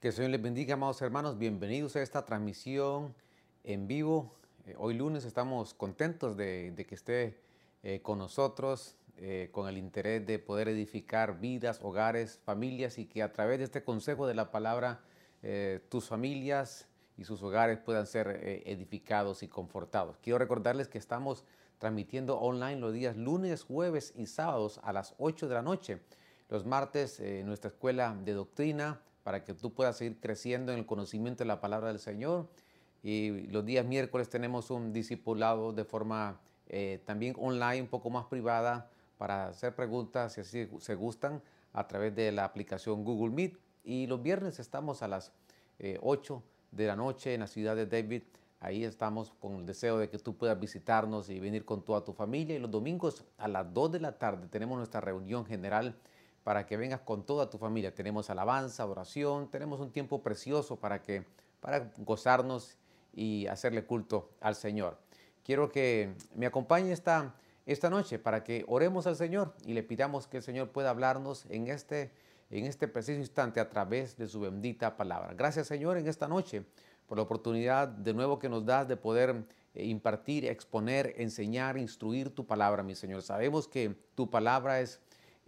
Que el Señor les bendiga, amados hermanos. Bienvenidos a esta transmisión en vivo. Eh, hoy lunes estamos contentos de, que esté eh, con nosotros, eh, con el interés de poder edificar vidas, hogares, familias y que a través de este consejo de la palabra tus familias y sus hogares puedan ser edificados y confortados. Quiero recordarles que estamos transmitiendo online los días lunes, jueves y sábados a las 8 de la noche. Los martes nuestra escuela de doctrina para que tú puedas seguir creciendo en el conocimiento de la palabra del Señor. Y los días miércoles tenemos un discipulado de forma eh, también online, un poco más privada, para hacer preguntas, si así se gustan, a través de la aplicación Google Meet. Y los viernes estamos a las 8 eh, de la noche en la ciudad de David. Ahí estamos con el deseo de que tú puedas visitarnos y venir con toda tu familia. Y los domingos a las 2 de la tarde tenemos nuestra reunión general para que vengas con toda tu familia. Tenemos alabanza, oración, tenemos un tiempo precioso para que para gozarnos y hacerle culto al Señor. Quiero que me acompañe esta, esta noche para que oremos al Señor y le pidamos que el Señor pueda hablarnos en este, en este preciso instante a través de su bendita palabra. Gracias Señor en esta noche por la oportunidad de nuevo que nos das de poder eh, impartir, exponer, enseñar, instruir tu palabra, mi Señor. Sabemos que tu palabra es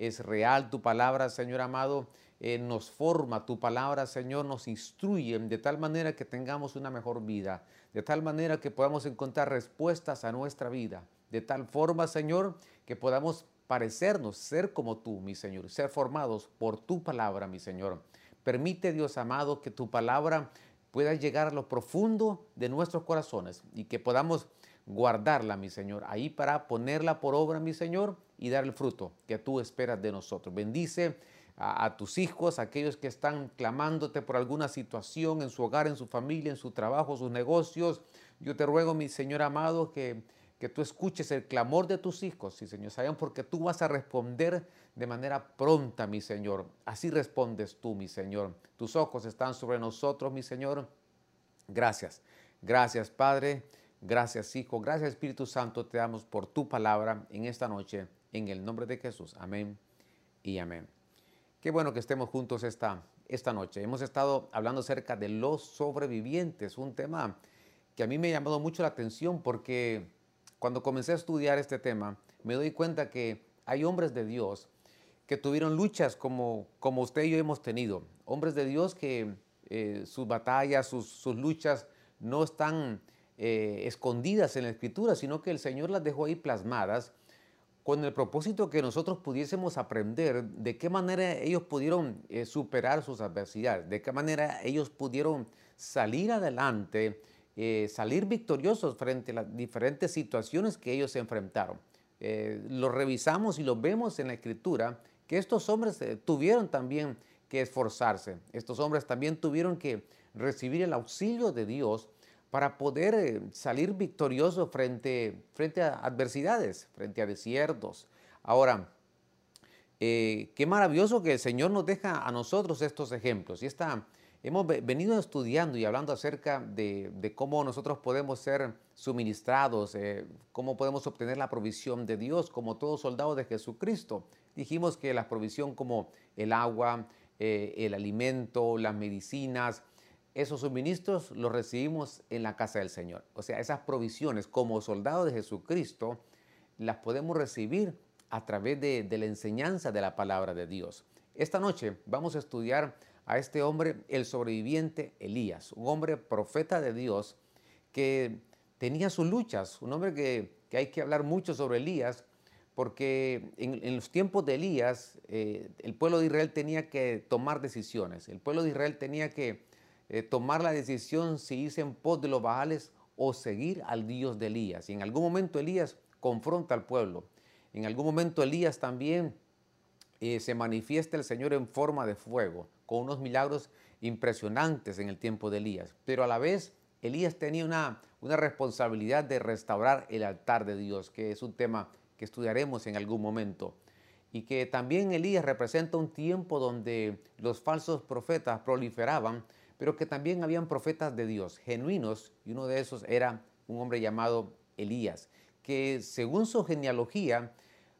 es real tu palabra, Señor amado. Eh, nos forma tu palabra, Señor, nos instruye de tal manera que tengamos una mejor vida, de tal manera que podamos encontrar respuestas a nuestra vida, de tal forma, Señor, que podamos parecernos, ser como tú, mi Señor, ser formados por tu palabra, mi Señor. Permite, Dios amado, que tu palabra pueda llegar a lo profundo de nuestros corazones y que podamos guardarla, mi Señor, ahí para ponerla por obra, mi Señor, y dar el fruto que tú esperas de nosotros. Bendice a, tus hijos, aquellos que están clamándote por alguna situación en su hogar, en su familia, en su trabajo, sus negocios. Yo te ruego, mi Señor amado, que, que tú escuches el clamor de tus hijos, sí, Señor. Porque tú vas a responder de manera pronta, mi Señor. Así respondes tú, mi Señor. Tus ojos están sobre nosotros, mi Señor. Gracias. Gracias, Padre. Gracias, Hijo. Gracias, Espíritu Santo. Te damos por tu palabra en esta noche, en el nombre de Jesús. Amén y amén. Qué bueno que estemos juntos esta, esta noche. Hemos estado hablando acerca de los sobrevivientes, un tema que a mí me ha llamado mucho la atención porque cuando comencé a estudiar este tema, me doy cuenta que hay hombres de Dios que tuvieron luchas como, como usted y yo hemos tenido. Hombres de Dios que eh, sus batallas, sus, sus luchas no están eh, escondidas en la escritura, sino que el Señor las dejó ahí plasmadas con el propósito que nosotros pudiésemos aprender de qué manera ellos pudieron eh, superar sus adversidades, de qué manera ellos pudieron salir adelante, eh, salir victoriosos frente a las diferentes situaciones que ellos se enfrentaron. lo revisamos y lo vemos en la escritura que estos hombres tuvieron también que esforzarse, estos hombres también tuvieron que recibir el auxilio de Dios para poder eh, salir victorioso frente, frente a adversidades, frente a desiertos. Ahora, eh, qué maravilloso que el Señor nos deja a nosotros estos ejemplos. Y está, hemos venido estudiando y hablando acerca de, cómo nosotros podemos ser suministrados, eh, cómo podemos obtener la provisión de Dios como todos soldados de Jesucristo. Dijimos que la provisión como el agua, el alimento, las medicinas, esos suministros los recibimos en la casa del Señor. O sea, esas provisiones como soldados de Jesucristo las podemos recibir a través de, la enseñanza de la palabra de Dios. Esta noche vamos a estudiar a este hombre, el sobreviviente Elías, un hombre profeta de Dios que tenía sus luchas, un hombre que, hay que hablar mucho sobre Elías, porque en, los tiempos de Elías eh, el pueblo de Israel tenía que tomar decisiones, el pueblo de Israel tenía que eh, tomar la decisión si irse en pos de los Baales o seguir al Dios de Elías. Y en algún momento Elías confronta al pueblo. En algún momento Elías también eh, se manifiesta el Señor en forma de fuego, con unos milagros impresionantes en el tiempo de Elías. Pero a la vez Elías tenía una, una responsabilidad de restaurar el altar de Dios, que es un tema que estudiaremos en algún momento. Y que también Elías representa un tiempo donde los falsos profetas proliferaban pero que también habían profetas de Dios genuinos, y uno de esos era un hombre llamado Elías, que según su genealogía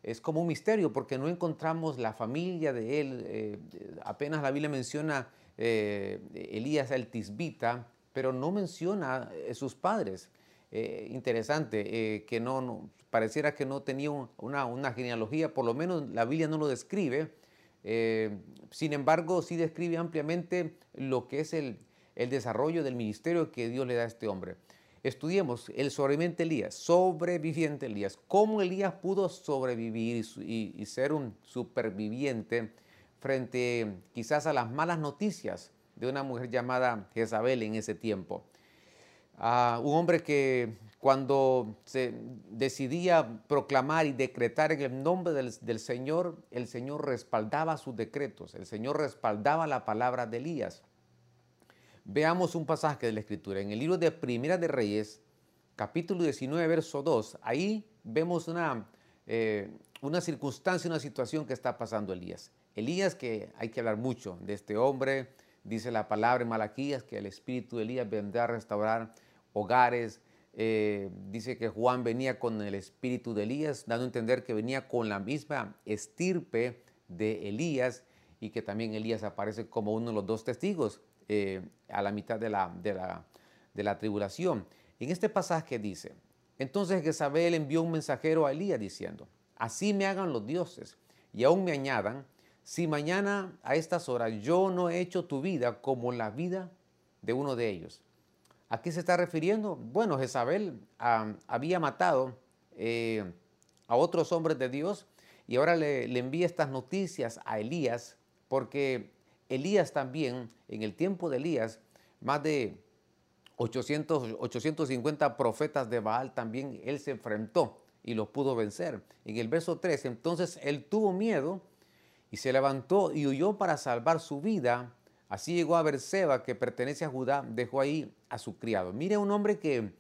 es como un misterio porque no encontramos la familia de él, eh, apenas la Biblia menciona Elías el Tisbita, pero no menciona sus padres. interesante, que no, pareciera que no tenía una, genealogía, por lo menos la Biblia no lo describe. Sin embargo, sí describe ampliamente lo que es el, el desarrollo del ministerio que Dios le da a este hombre. Estudiemos el sobreviviente Elías, sobreviviente Elías, cómo Elías pudo sobrevivir y, ser un superviviente frente quizás a las malas noticias de una mujer llamada Jezabel en ese tiempo. un hombre que cuando se decidía proclamar y decretar en el nombre del, Señor, el Señor respaldaba sus decretos, el Señor respaldaba la palabra de Elías. Veamos un pasaje de la Escritura. En el libro de Primera de Reyes, capítulo 19, verso 2, ahí vemos una, eh, una circunstancia, una situación que está pasando Elías. Elías, que hay que hablar mucho de este hombre, dice la palabra en Malaquías que el espíritu de Elías vendrá a restaurar hogares. Eh, dice que Juan venía con el espíritu de Elías, dando a entender que venía con la misma estirpe de Elías y que también Elías aparece como uno de los dos testigos eh, a la mitad de la, tribulación. En este pasaje dice, entonces Jezabel envió un mensajero a Elías diciendo, así me hagan los dioses y aún me añadan, si mañana a estas horas yo no he hecho tu vida como la vida de uno de ellos. ¿A qué se está refiriendo? Bueno, Jezabel ah, había matado eh, a otros hombres de Dios y ahora le, envía estas noticias a Elías porque Elías también, en el tiempo de Elías, más de 800, 850 profetas de Baal también él se enfrentó y los pudo vencer. En el verso 3, entonces él tuvo miedo y se levantó y huyó para salvar su vida. Así llegó a Berseba, que pertenece a Judá, dejó ahí a su criado. Mire un hombre que,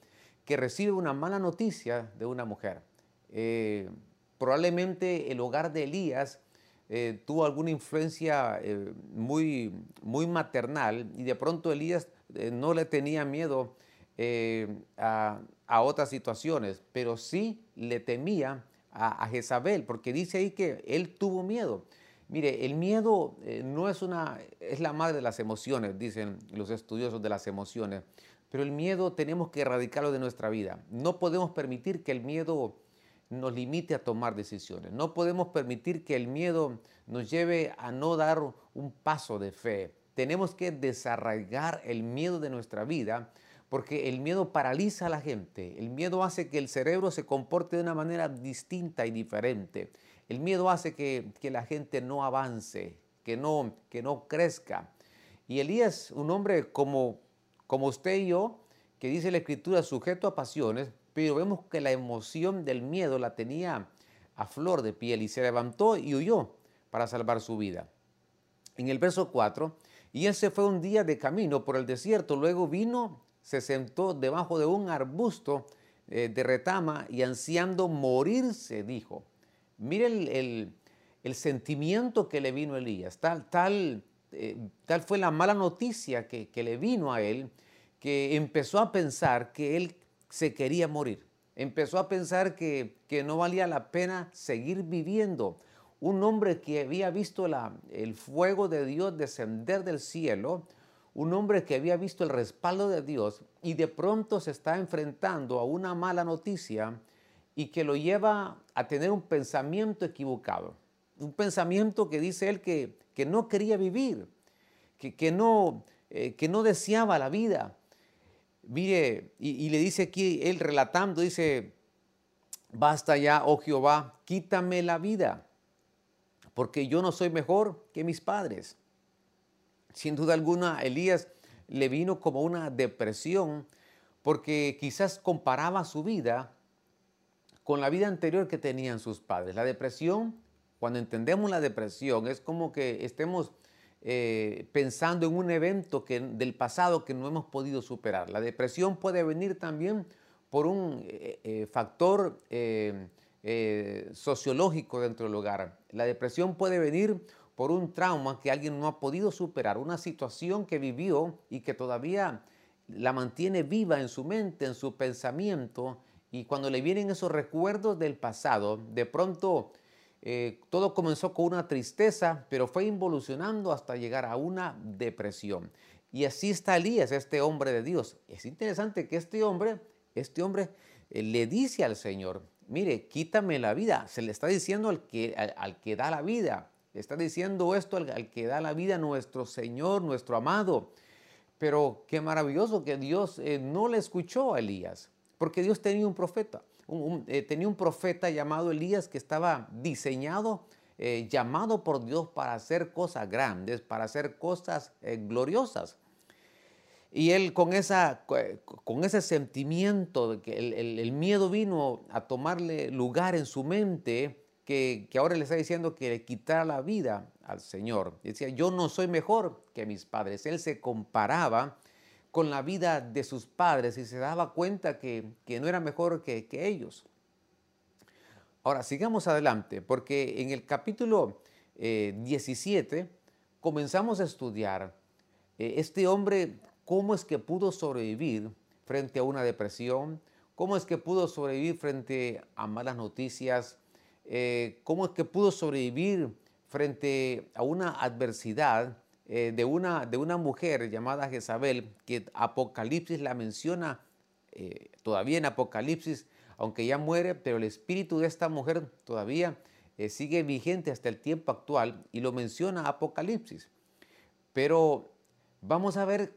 que recibe una mala noticia de una mujer. Eh, probablemente el hogar de Elías eh, tuvo alguna influencia eh, muy, muy maternal y de pronto Elías no le tenía miedo a, otras situaciones, pero sí le temía a, Jezabel, porque dice ahí que él tuvo miedo. Mire, el miedo no es una, es la madre de las emociones, dicen los estudiosos de las emociones, pero el miedo tenemos que erradicarlo de nuestra vida. No podemos permitir que el miedo nos limite a tomar decisiones. No podemos permitir que el miedo nos lleve a no dar un paso de fe. Tenemos que desarraigar el miedo de nuestra vida porque el miedo paraliza a la gente. El miedo hace que el cerebro se comporte de una manera distinta y diferente. El miedo hace que, la gente no avance, que no, que no crezca. Y Elías, un hombre como, como usted y yo, que dice la escritura sujeto a pasiones, pero vemos que la emoción del miedo la tenía a flor de piel y se levantó y huyó para salvar su vida. En el verso 4, y él se fue un día de camino por el desierto, luego vino, se sentó debajo de un arbusto eh, de retama y ansiando morirse, dijo. Miren el, sentimiento que le vino a Elías, tal, tal, eh, tal fue la mala noticia que, le vino a él, que empezó a pensar que él se quería morir. Empezó a pensar que, no valía la pena seguir viviendo. Un hombre que había visto el fuego de Dios descender del cielo, un hombre que había visto el respaldo de Dios y de pronto se está enfrentando a una mala noticia y que lo lleva a tener un pensamiento equivocado. Un pensamiento que dice él que, que no quería vivir, que, que no, eh, que no deseaba la vida, Mire, y, le dice aquí, él relatando, dice, basta ya, oh Jehová, quítame la vida, porque yo no soy mejor que mis padres. Sin duda alguna, Elías le vino como una depresión, porque quizás comparaba su vida con la vida anterior que tenían sus padres. La depresión, cuando entendemos la depresión, es como que estemos eh, pensando en un evento del pasado que no hemos podido superar. La depresión puede venir también por un eh, eh, factor sociológico dentro del hogar. La depresión puede venir por un trauma que alguien no ha podido superar, una situación que vivió y que todavía la mantiene viva en su mente, en su pensamiento, y cuando le vienen esos recuerdos del pasado, de pronto eh, todo comenzó con una tristeza, pero fue involucionando hasta llegar a una depresión. Y así está Elías, este hombre de Dios. Es interesante que este hombre, este hombre eh, le dice al Señor, mire, quítame la vida. Se le está diciendo al que, al, que da la vida. Le está diciendo esto al, que da la vida, nuestro Señor, nuestro amado. Pero qué maravilloso que Dios eh, no le escuchó a Elías, porque Dios tenía un profeta. Eh, tenía un profeta llamado Elías que estaba diseñado, eh, llamado por Dios para hacer cosas grandes, para hacer cosas eh, gloriosas. Y él con, esa, con ese sentimiento de que el, miedo vino a tomarle lugar en su mente, que, ahora le está diciendo que le quitara la vida al Señor. Decía, yo no soy mejor que mis padres. Él se comparaba con la vida de sus padres y se daba cuenta que, no era mejor que, ellos. Ahora, sigamos adelante, porque en el capítulo 17 eh, comenzamos a estudiar eh, este hombre, cómo es que pudo sobrevivir frente a una depresión, cómo es que pudo sobrevivir frente a malas noticias, eh, cómo es que pudo sobrevivir frente a una adversidad eh, de, una, de una mujer llamada Jezabel, que Apocalipsis la menciona eh, todavía en Apocalipsis, aunque ya muere, pero el espíritu de esta mujer todavía eh, sigue vigente hasta el tiempo actual y lo menciona Apocalipsis. Pero vamos a ver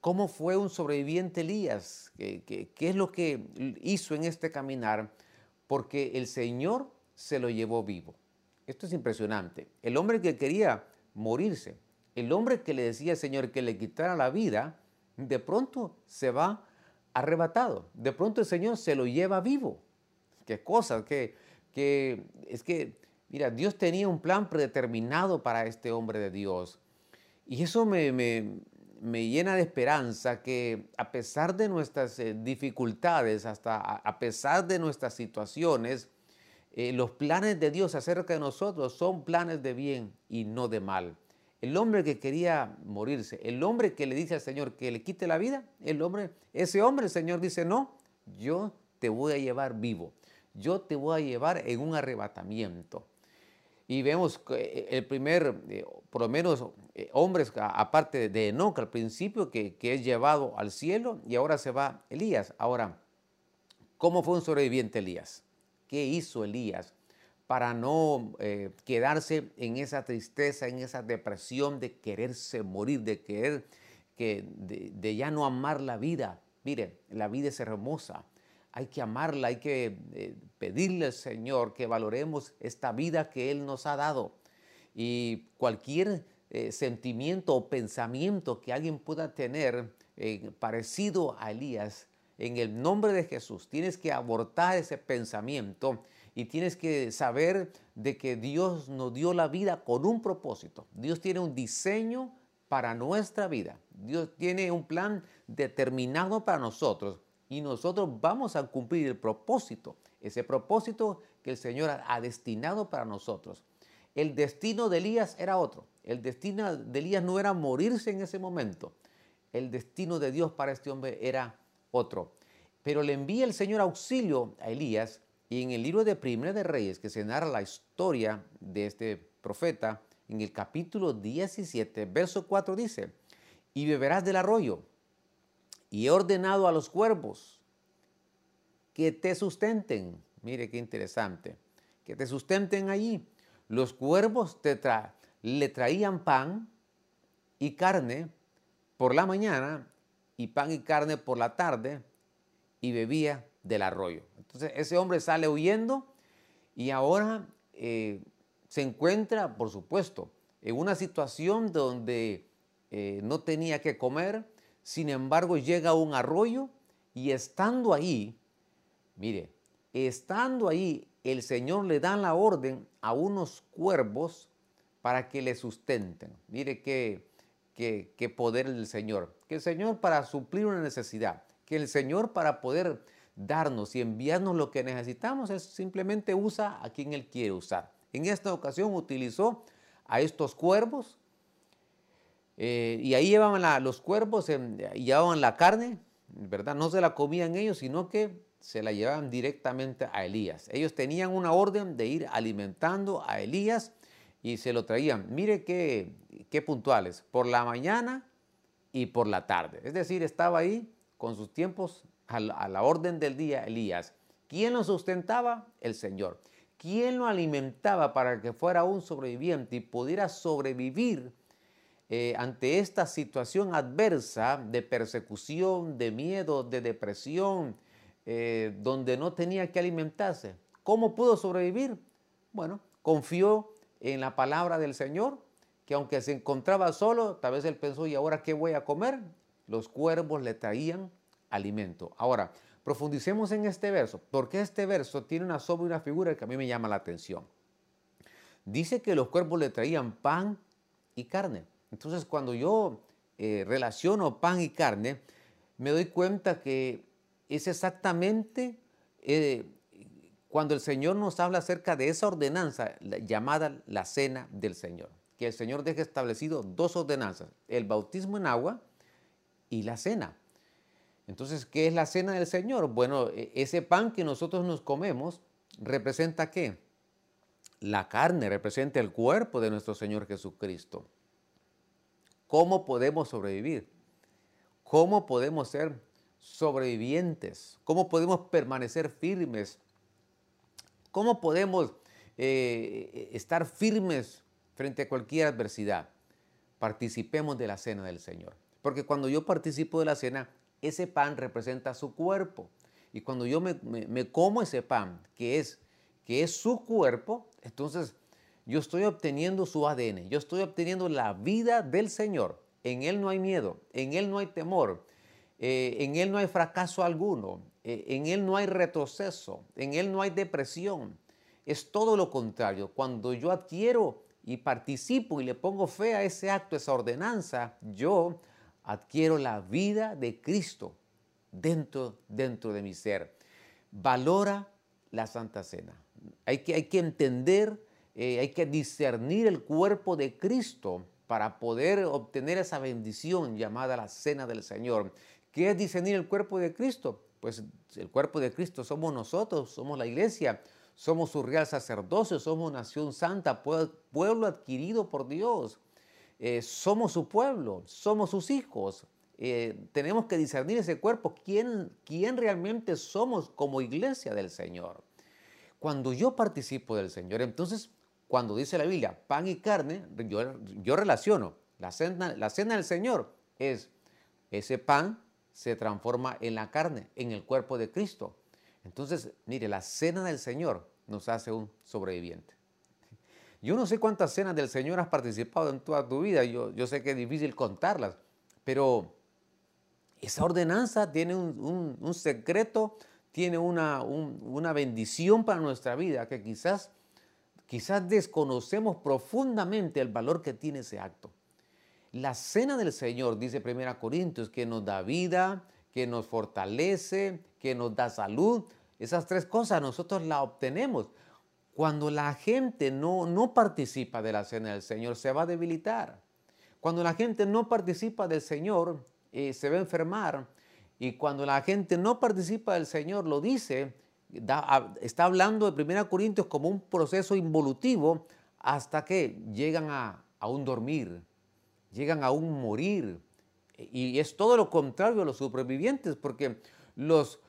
cómo fue un sobreviviente Elías, qué es lo que hizo en este caminar, porque el Señor se lo llevó vivo. Esto es impresionante. El hombre que quería morirse, el hombre que le decía al Señor que le quitara la vida, de pronto se va arrebatado. De pronto el Señor se lo lleva vivo. Qué cosa, que, que es que, mira, Dios tenía un plan predeterminado para este hombre de Dios. Y eso me, llena de esperanza que a pesar de nuestras eh, dificultades, hasta a, pesar de nuestras situaciones, eh, los planes de Dios acerca de nosotros son planes de bien y no de mal. El hombre que quería morirse, el hombre que le dice al Señor que le quite la vida, el hombre, ese hombre, el Señor dice, no, yo te voy a llevar vivo, yo te voy a llevar en un arrebatamiento. Y vemos eh, el primer, eh, por lo menos, eh, hombres, aparte de Enoch al principio, que, que es llevado al cielo y ahora se va Elías. Ahora, ¿cómo fue un sobreviviente Elías? ¿Qué hizo Elías? Para no eh, quedarse en esa tristeza, en esa depresión de quererse morir, de querer que de, ya no amar la vida. Mire, la vida es hermosa. Hay que amarla, hay que eh, pedirle al Señor que valoremos esta vida que Él nos ha dado. Y cualquier eh, sentimiento o pensamiento que alguien pueda tener parecido a Elías, en el nombre de Jesús, tienes que abortar ese pensamiento y tienes que saber de que Dios nos dio la vida con un propósito. Dios tiene un diseño para nuestra vida. Dios tiene un plan determinado para nosotros y nosotros vamos a cumplir el propósito, ese propósito que el Señor ha destinado para nosotros. El destino de Elías era otro. El destino de Elías no era morirse en ese momento. El destino de Dios para este hombre era otro. Pero le envía el Señor auxilio a Elías y en el libro de Primera de Reyes, que se narra la historia de este profeta, en el capítulo 17, verso 4 dice, y beberás del arroyo, y he ordenado a los cuervos que te sustenten. Mire qué interesante, que te sustenten allí. Los cuervos le traían pan y carne por la mañana y pan y carne por la tarde y bebía del arroyo. Entonces ese hombre sale huyendo y ahora eh, se encuentra, por supuesto, en una situación donde eh, no tenía que comer, sin embargo llega a un arroyo y estando ahí, mire, estando ahí, el Señor le da la orden a unos cuervos para que le sustenten. Mire qué, qué, qué poder del Señor. Que el Señor para suplir una necesidad, que el Señor para poder darnos y enviarnos lo que necesitamos, es simplemente usa a quien Él quiere usar. En esta ocasión utilizó a estos cuervos eh, y ahí llevaban los cuervos y llevaban la carne, ¿verdad? No se la comían ellos, sino que se la llevaban directamente a Elías. Ellos tenían una orden de ir alimentando a Elías y se lo traían. Mire qué, qué puntuales, por la mañana y por la tarde. Es decir, estaba ahí con sus tiempos a la, orden del día Elías. ¿Quién lo sustentaba? El Señor. ¿Quién lo alimentaba para que fuera un sobreviviente y pudiera sobrevivir eh, ante esta situación adversa de persecución, de miedo, de depresión, eh, donde no tenía que alimentarse? ¿Cómo pudo sobrevivir? Bueno, confió en la palabra del Señor, que aunque se encontraba solo, tal vez él pensó, ¿y ahora qué voy a comer? Los cuervos le traían alimento. Ahora, profundicemos en este verso, porque este verso tiene una sombra y una figura que a mí me llama la atención. Dice que los cuervos le traían pan y carne. Entonces, cuando yo eh, relaciono pan y carne, me doy cuenta que es exactamente eh, cuando el Señor nos habla acerca de esa ordenanza llamada la cena del Señor. Que el Señor deja establecido dos ordenanzas, el bautismo en agua y la cena. Entonces, ¿qué es la cena del Señor? Bueno, e, ese pan que nosotros nos comemos representa qué? La carne representa el cuerpo de nuestro Señor Jesucristo. ¿Cómo podemos sobrevivir? ¿Cómo podemos ser sobrevivientes? ¿Cómo podemos permanecer firmes? ¿Cómo podemos eh, estar firmes frente a cualquier adversidad? Participemos de la cena del Señor. Porque cuando yo participo de la cena, ese pan representa su cuerpo. Y cuando yo me, como ese pan, que es, que es su cuerpo, entonces yo estoy obteniendo su ADN, yo estoy obteniendo la vida del Señor. En Él no hay miedo, en Él no hay temor, eh, en Él no hay fracaso alguno, eh, en Él no hay retroceso, en Él no hay depresión. Es todo lo contrario. Cuando yo adquiero y participo y le pongo fe a ese acto, esa ordenanza, yo adquiero la vida de Cristo dentro, dentro de mi ser. Valora la Santa Cena. Hay que, hay que entender, eh, hay que discernir el cuerpo de Cristo para poder obtener esa bendición llamada la Cena del Señor. ¿Qué es discernir el cuerpo de Cristo? Pues el cuerpo de Cristo somos nosotros, somos la iglesia, somos su real sacerdocio, somos nación santa, pueblo adquirido por Dios. Eh, somos su pueblo, somos sus hijos. Eh, tenemos que discernir ese cuerpo, ¿quién, quién realmente somos como iglesia del Señor. Cuando yo participo del Señor, entonces cuando dice la Biblia pan y carne, yo, relaciono la cena, la cena del Señor es ese pan se transforma en la carne, en el cuerpo de Cristo. Entonces, mire, la cena del Señor nos hace un sobreviviente. Yo no sé cuántas cenas del Señor has participado en toda tu vida, yo, sé que es difícil contarlas, pero esa ordenanza tiene un, secreto, tiene una, una, bendición para nuestra vida que quizás, quizás desconocemos profundamente el valor que tiene ese acto. La cena del Señor, dice 1 Corintios, que nos da vida, que nos fortalece, que nos da salud. Esas tres cosas nosotros las obtenemos. Cuando la gente no, no participa de la cena del Señor, se va a debilitar. Cuando la gente no participa del Señor, eh, se va a enfermar. Y cuando la gente no participa del Señor, lo dice, está hablando de 1 Corintios como un proceso involutivo hasta que llegan a, a un dormir, llegan a un morir. Y es todo lo contrario a los supervivientes, porque los,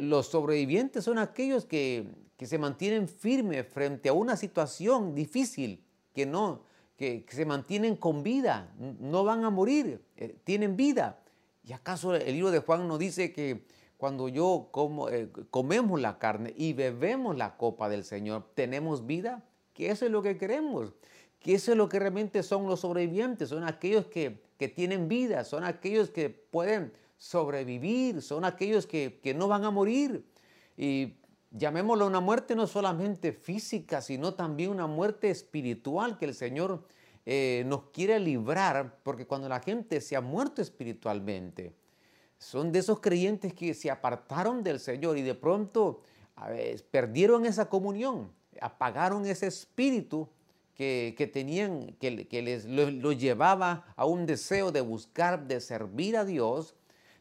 los sobrevivientes son aquellos que, que se mantienen firmes frente a una situación difícil, que no, que, se mantienen con vida, no van a morir, eh, tienen vida. ¿Y acaso el libro de Juan nos dice que cuando yo como, eh, comemos la carne y bebemos la copa del Señor, tenemos vida? Que eso es lo que queremos, que eso es lo que realmente son los sobrevivientes, son aquellos que, que tienen vida, son aquellos que pueden sobrevivir, son aquellos que, que no van a morir. Y llamémoslo una muerte no solamente física, sino también una muerte espiritual que el Señor eh, nos quiere librar, porque cuando la gente se ha muerto espiritualmente, son de esos creyentes que se apartaron del Señor y de pronto perdieron esa comunión, apagaron ese espíritu que, tenían, que, les lo llevaba a un deseo de buscar, de servir a Dios,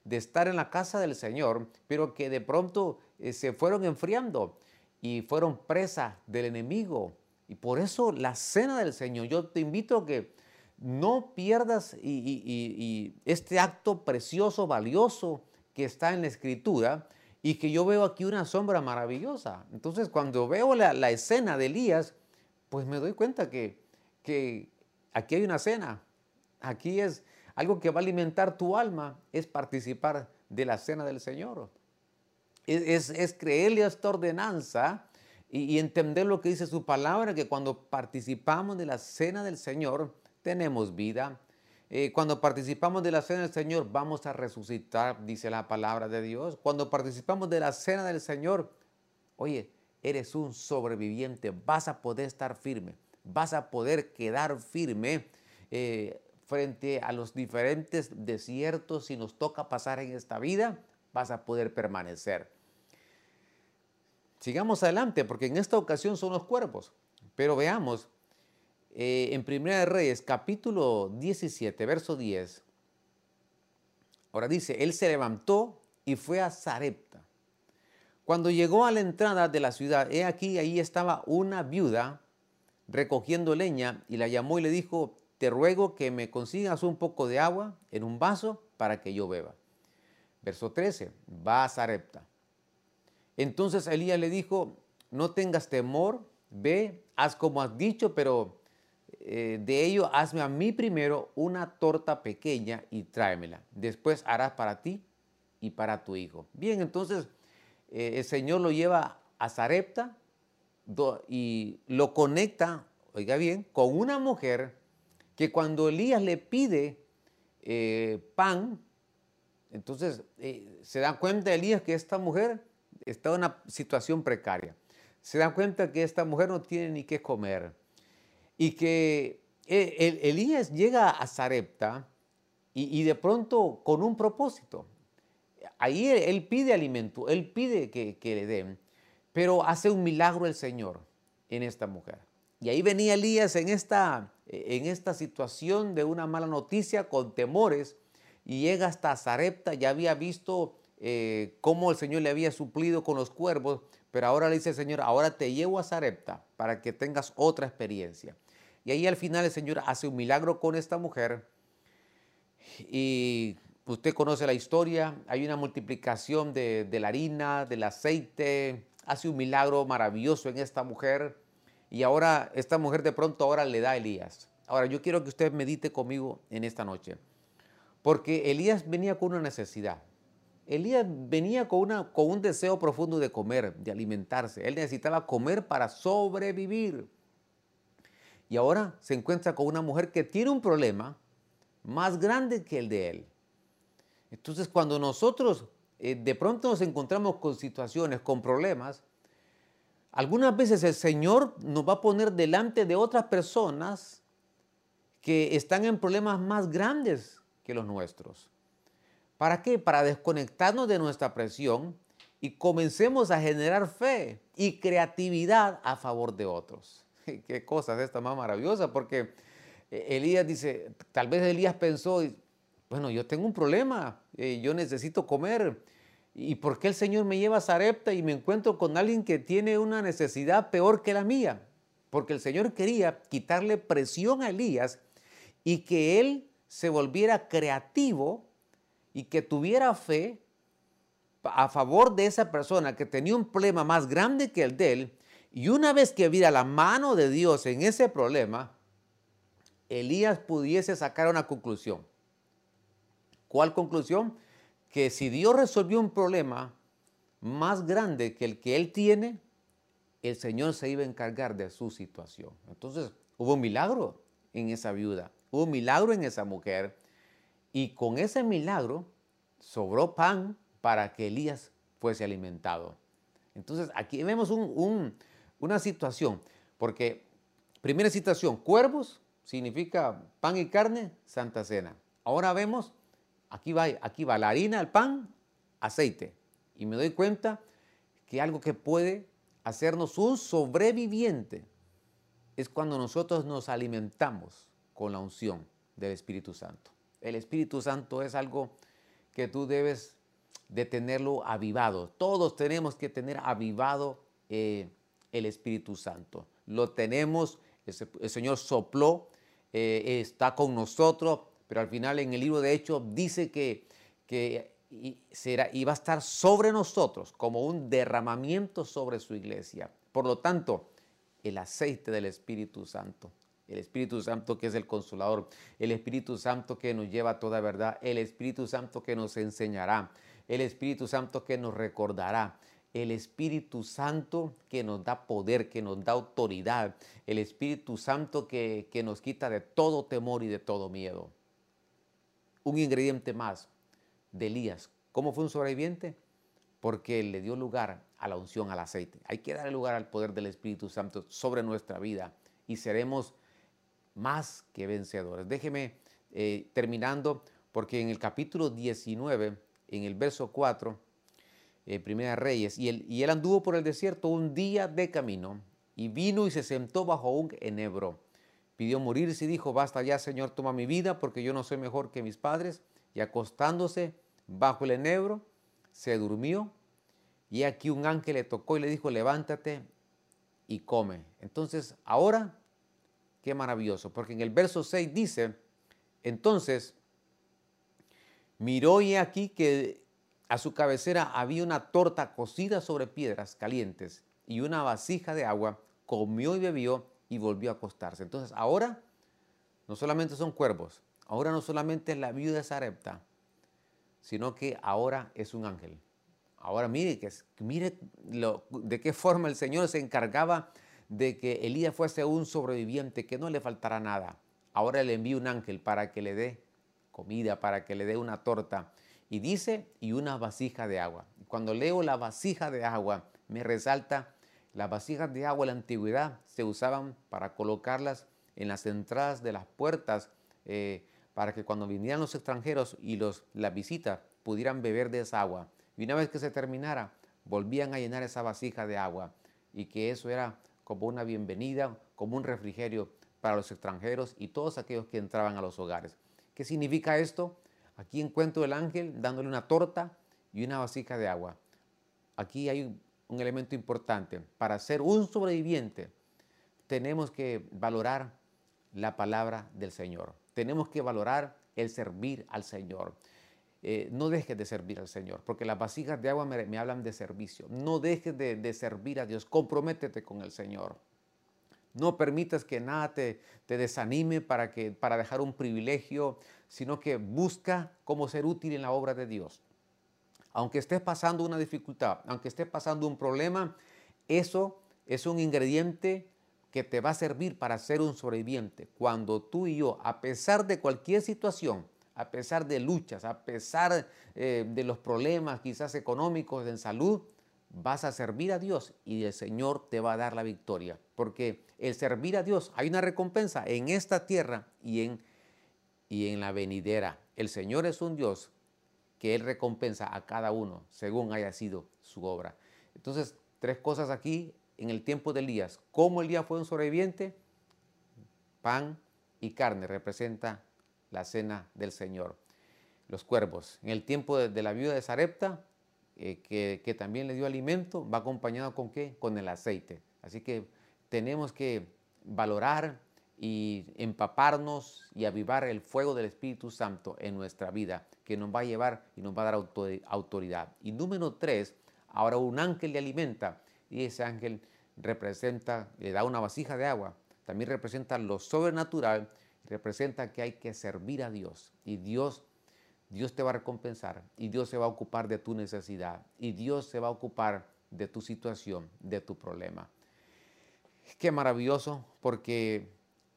de estar en la casa del Señor, pero que de pronto eh, se fueron enfriando y fueron presa del enemigo. Y por eso la cena del Señor, yo te invito a que no pierdas y, este acto precioso, valioso que está en la escritura y que yo veo aquí una sombra maravillosa. Entonces cuando veo la, escena de Elías, pues me doy cuenta que, que aquí hay una cena, aquí es algo que va a alimentar tu alma, es participar de la cena del Señor. Es, es, creerle a esta ordenanza y, entender lo que dice su palabra, que cuando participamos de la cena del Señor, tenemos vida. Eh, cuando participamos de la cena del Señor, vamos a resucitar, dice la palabra de Dios. Cuando participamos de la cena del Señor, oye, eres un sobreviviente, vas a poder estar firme, vas a poder quedar firme eh, frente a los diferentes desiertos. Si nos toca pasar en esta vida, vas a poder permanecer. Sigamos adelante, porque en esta ocasión son los cuerpos, pero veamos eh, en Primera de Reyes, capítulo 17, verso 10. Ahora dice, él se levantó y fue a Zarepta. Cuando llegó a la entrada de la ciudad, he aquí, ahí estaba una viuda recogiendo leña y la llamó y le dijo, te ruego que me consigas un poco de agua en un vaso para que yo beba. Verso 13, va a Zarepta. Entonces Elías le dijo, no tengas temor, ve, haz como has dicho, pero eh, de ello hazme a mí primero una torta pequeña y tráemela. Después harás para ti y para tu hijo. Bien, entonces eh, el Señor lo lleva a Zarepta y lo conecta, oiga bien, con una mujer que cuando Elías le pide eh, pan, entonces se da cuenta Elías que esta mujer está en una situación precaria. Se da cuenta que esta mujer no tiene ni qué comer y que eh, Elías llega a Zarepta y, de pronto con un propósito. Ahí él, pide alimento, él pide que, le den, pero hace un milagro el Señor en esta mujer. Y ahí venía Elías en esta, en esta situación de una mala noticia, con temores, y llega hasta Zarepta, ya había visto eh, cómo el Señor le había suplido con los cuervos, pero ahora le dice el Señor, ahora te llevo a Zarepta para que tengas otra experiencia. Y ahí al final el Señor hace un milagro con esta mujer. Y usted conoce la historia, hay una multiplicación de, la harina, del aceite, hace un milagro maravilloso en esta mujer. Y ahora esta mujer de pronto ahora le da a Elías. Ahora yo quiero que usted medite conmigo en esta noche. Porque Elías venía con una necesidad. Elías venía con, una, con un deseo profundo de comer, de alimentarse. Él necesitaba comer para sobrevivir y ahora se encuentra con una mujer que tiene un problema más grande que el de él. Entonces cuando nosotros eh, de pronto nos encontramos con situaciones, con problemas, algunas veces el Señor nos va a poner delante de otras personas que están en problemas más grandes que los nuestros. ¿Para qué? Para desconectarnos de nuestra presión y comencemos a generar fe y creatividad a favor de otros. qué cosas esta más maravillosa, porque eh, Elías dice, tal vez Elías pensó, bueno, yo tengo un problema, eh, yo necesito comer. ¿Y por qué el Señor me lleva a Sarepta y me encuentro con alguien que tiene una necesidad peor que la mía? Porque el Señor quería quitarle presión a Elías y que él se volviera creativo y que tuviera fe a favor de esa persona que tenía un problema más grande que el de él y una vez que viera la mano de Dios en ese problema, Elías pudiese sacar una conclusión. ¿Cuál conclusión? Que si Dios resolvió un problema más grande que el que él tiene, el Señor se iba a encargar de su situación. Entonces hubo un milagro en esa viuda, hubo un milagro en esa mujer, y con ese milagro sobró pan para que Elías fuese alimentado. Entonces aquí vemos un, una situación, porque primera situación, cuervos significa pan y carne, santa cena. Ahora vemos, aquí va, aquí va la harina, el pan, aceite. Y me doy cuenta que algo que puede hacernos un sobreviviente es cuando nosotros nos alimentamos con la unción del Espíritu Santo. El Espíritu Santo es algo que tú debes de tenerlo avivado. Todos tenemos que tener avivado eh, el Espíritu Santo. Lo tenemos, el Señor sopló, eh, está con nosotros, pero al final en el libro de Hechos dice que, que será, iba a estar sobre nosotros como un derramamiento sobre su iglesia. Por lo tanto, el aceite del Espíritu Santo el Espíritu Santo que es el consolador, el Espíritu Santo que nos lleva a toda verdad, el Espíritu Santo que nos enseñará, el Espíritu Santo que nos recordará, el Espíritu Santo que nos da poder, que nos da autoridad, el Espíritu Santo que, que nos quita de todo temor y de todo miedo. Un ingrediente más de Elías. ¿Cómo fue un sobreviviente? Porque le dio lugar a la unción, al aceite. Hay que darle lugar al poder del Espíritu Santo sobre nuestra vida y seremos más que vencedores. Déjeme eh, terminando, porque en el capítulo 19, en el verso 4, eh, Primera Reyes, y y él anduvo por el desierto un día de camino, y vino y se sentó bajo un enebro. Pidió morirse y dijo, basta ya, Señor, toma mi vida, porque yo no soy mejor que mis padres. Y acostándose bajo el enebro, se durmió. Y aquí un ángel le tocó y le dijo, levántate y come. Entonces, ahora Qué maravilloso, porque en el verso 6 dice, entonces miró y aquí que a su cabecera había una torta cocida sobre piedras calientes y una vasija de agua, comió y bebió y volvió a acostarse. Entonces ahora no solamente son cuervos, ahora no solamente es la viuda Sarepta, sino que ahora es un ángel. Ahora mire, que, mire de qué forma el Señor se encargaba de que Elías fuese un sobreviviente, que no le faltará nada. Ahora le envía un ángel para que le dé comida, para que le dé una torta. Y dice, y una vasija de agua. Cuando leo la vasija de agua, me resalta, las vasijas de agua en la antigüedad se usaban para colocarlas en las entradas de las puertas, eh, para que cuando vinieran los extranjeros y los, las visitas pudieran beber de esa agua. Y una vez que se terminara, volvían a llenar esa vasija de agua. Y que eso era como una bienvenida, como un refrigerio para los extranjeros y todos aquellos que entraban a los hogares. ¿Qué significa esto? Aquí encuentro el ángel dándole una torta y una vasija de agua. Aquí hay un elemento importante. Para ser un sobreviviente tenemos que valorar la palabra del Señor. Tenemos que valorar el servir al Señor. Eh, no dejes de servir al Señor, porque las vasijas de agua me, hablan de servicio. No dejes de, servir a Dios, comprométete con el Señor. No permitas que nada te, desanime para dejar un privilegio, sino que busca cómo ser útil en la obra de Dios. Aunque estés pasando una dificultad, aunque estés pasando un problema, eso es un ingrediente que te va a servir para ser un sobreviviente. Cuando tú y yo, a pesar de cualquier situación, a pesar de luchas, a pesar eh, de los problemas quizás económicos en salud, vas a servir a Dios y el Señor te va a dar la victoria. Porque el servir a Dios, hay una recompensa en esta tierra y en, y en la venidera. El Señor es un Dios que Él recompensa a cada uno según haya sido su obra. Entonces, tres cosas aquí en el tiempo de Elías. ¿Cómo Elías fue un sobreviviente? Pan y carne representa la cena del Señor. Los cuervos. En el tiempo de, la viuda de Sarepta, eh, que, también le dio alimento, va acompañado con qué? Con el aceite. Así que tenemos que valorar y empaparnos y avivar el fuego del Espíritu Santo en nuestra vida, que nos va a llevar y nos va a dar autoridad. Y número tres, ahora un ángel le alimenta. Y ese ángel representa, le da una vasija de agua, también representa lo sobrenatural representa que hay que servir a Dios. Y Dios Dios te va a recompensar. Y Dios se va a ocupar de tu necesidad. Y Dios se va a ocupar de tu situación, de tu problema. Qué maravilloso porque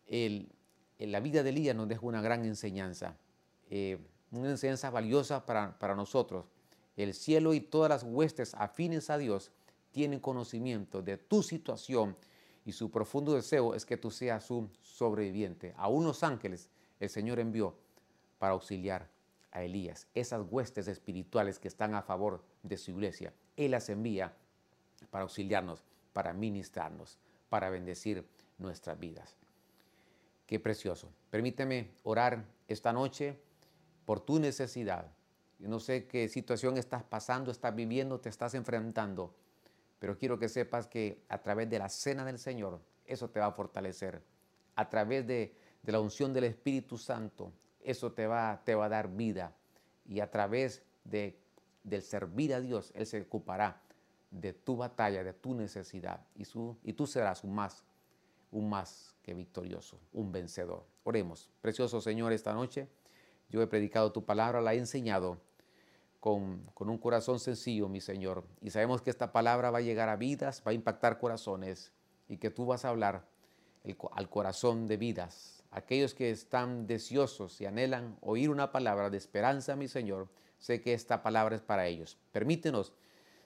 el, la vida de Elías nos deja una gran enseñanza, eh, una enseñanza valiosa para, para nosotros. El cielo y todas las huestes afines a Dios tienen conocimiento de tu situación y su profundo deseo es que tú seas un sobreviviente. A unos ángeles el Señor envió para auxiliar a Elías. Esas huestes espirituales que están a favor de su iglesia, Él las envía para auxiliarnos, para ministrarnos, para bendecir nuestras vidas. Qué precioso. Permíteme orar esta noche por tu necesidad. no sé qué situación estás pasando, estás viviendo, te estás enfrentando, pero quiero que sepas que a través de la cena del Señor, eso te va a fortalecer. A través de, la unción del Espíritu Santo, eso te va, te va a dar vida. Y a través de, del servir a Dios, Él se ocupará de tu batalla, de tu necesidad. Y, tú serás más, un más que victorioso, un vencedor. Oremos. Precioso Señor, esta noche yo he predicado tu palabra, la he enseñado con, un corazón sencillo, mi Señor. Y sabemos que esta palabra va a llegar a vidas, va a impactar corazones y que tú vas a hablar al corazón de vidas. Aquellos que están deseosos y anhelan oír una palabra de esperanza, mi Señor, sé que esta palabra es para ellos. Permítenos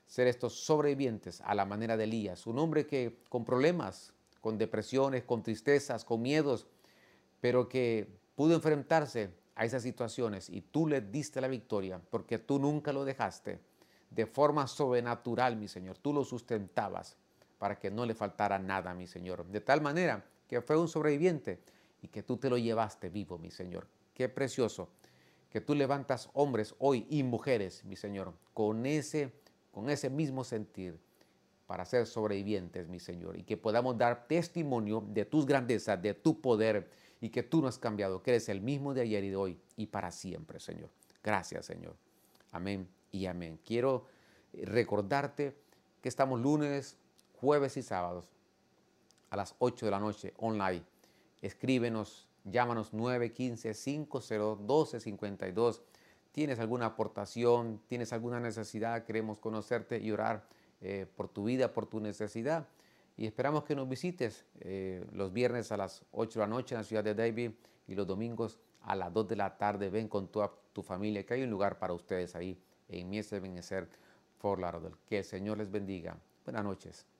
ser estos sobrevivientes a la manera de Elías, un hombre que con problemas, con depresiones, con tristezas, con miedos, pero que pudo enfrentarse a esas situaciones y tú le diste la victoria porque tú nunca lo dejaste de forma sobrenatural, mi Señor. Tú lo sustentabas para que no le faltara nada, mi Señor. De tal manera que fue un sobreviviente y que tú te lo llevaste vivo, mi Señor. Qué precioso que tú levantas hombres hoy y mujeres, mi Señor, con ese con ese mismo sentir para ser sobrevivientes, mi Señor, y que podamos dar testimonio de tus grandezas, de tu poder, y que tú no has cambiado, que eres el mismo de ayer y de hoy y para siempre, Señor. Gracias, Señor. Amén y amén. Quiero eh, recordarte que estamos lunes, jueves y sábados a las 8 de la noche online. Escríbenos, llámanos 915-501252 tienes alguna aportación, tienes alguna necesidad, queremos conocerte y orar eh, por tu vida, por tu necesidad. Y esperamos que nos visites eh, los viernes a las 8 de la noche en la ciudad de David y los domingos a las 2 de la tarde. Ven con toda tu familia, que hay un lugar para ustedes ahí en Mies de Benecer, Fort Lauderdale. Que el Señor les bendiga. Buenas noches.